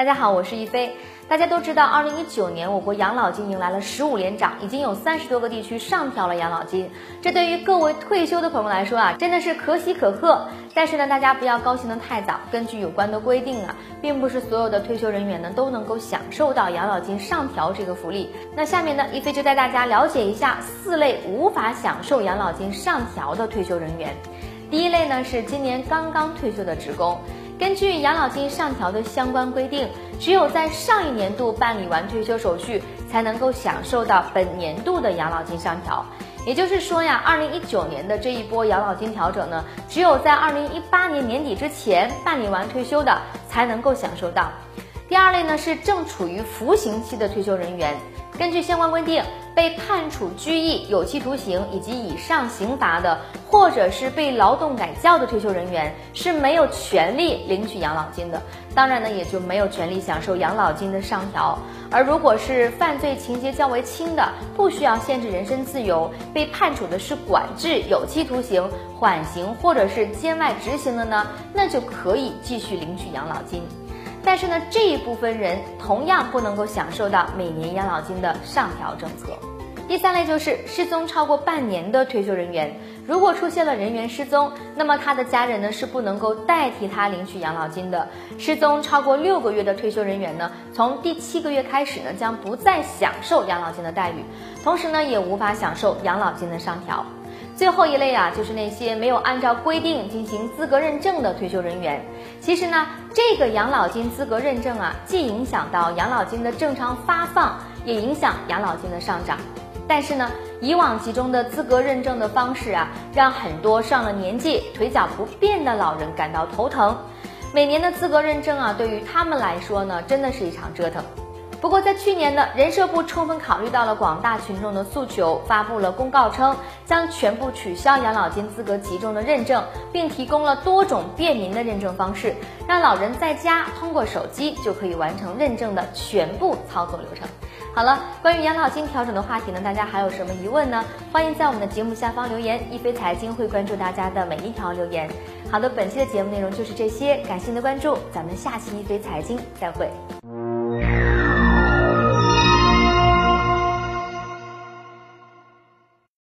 大家好，我是一飞。大家都知道，二零一九年我国养老金迎来了十五连涨，已经有三十多个地区上调了养老金。这对于各位退休的朋友来说啊，真的是可喜可贺。但是呢，大家不要高兴得太早。根据有关的规定啊，并不是所有的退休人员呢都能够享受到养老金上调这个福利。那下面呢，一飞就带大家了解一下四类无法享受养老金上调的退休人员。第一类呢是今年刚刚退休的职工。根据养老金上调的相关规定，只有在上一年度办理完退休手续，才能够享受到本年度的养老金上调。也就是说呀，二零一九年的这一波养老金调整呢，只有在二零一八年年底之前办理完退休的，才能够享受到。第二类呢是正处于服刑期的退休人员。根据相关规定，被判处拘役、有期徒刑以及以上刑罚的，或者是被劳动改教的退休人员是没有权利领取养老金的，当然呢，也就没有权利享受养老金的上调。而如果是犯罪情节较为轻的，不需要限制人身自由，被判处的是管制、有期徒刑、缓刑或者是监外执行的呢，那就可以继续领取养老金。但是呢，这一部分人同样不能够享受到每年养老金的上调政策。第三类就是失踪超过半年的退休人员，如果出现了人员失踪，那么他的家人呢是不能够代替他领取养老金的。失踪超过六个月的退休人员呢，从第七个月开始呢，将不再享受养老金的待遇，同时呢，也无法享受养老金的上调。最后一类啊，就是那些没有按照规定进行资格认证的退休人员。其实呢，这个养老金资格认证啊，既影响到养老金的正常发放，也影响养老金的上涨。但是呢，以往集中的资格认证的方式啊，让很多上了年纪、腿脚不便的老人感到头疼。每年的资格认证啊，对于他们来说呢，真的是一场折腾。不过，在去年呢，人社部充分考虑到了广大群众的诉求，发布了公告称，将全部取消养老金资格集中的认证，并提供了多种便民的认证方式，让老人在家通过手机就可以完成认证的全部操作流程。好了，关于养老金调整的话题呢，大家还有什么疑问呢？欢迎在我们的节目下方留言，一飞财经会关注大家的每一条留言。好的，本期的节目内容就是这些，感谢您的关注，咱们下期一飞财经再会。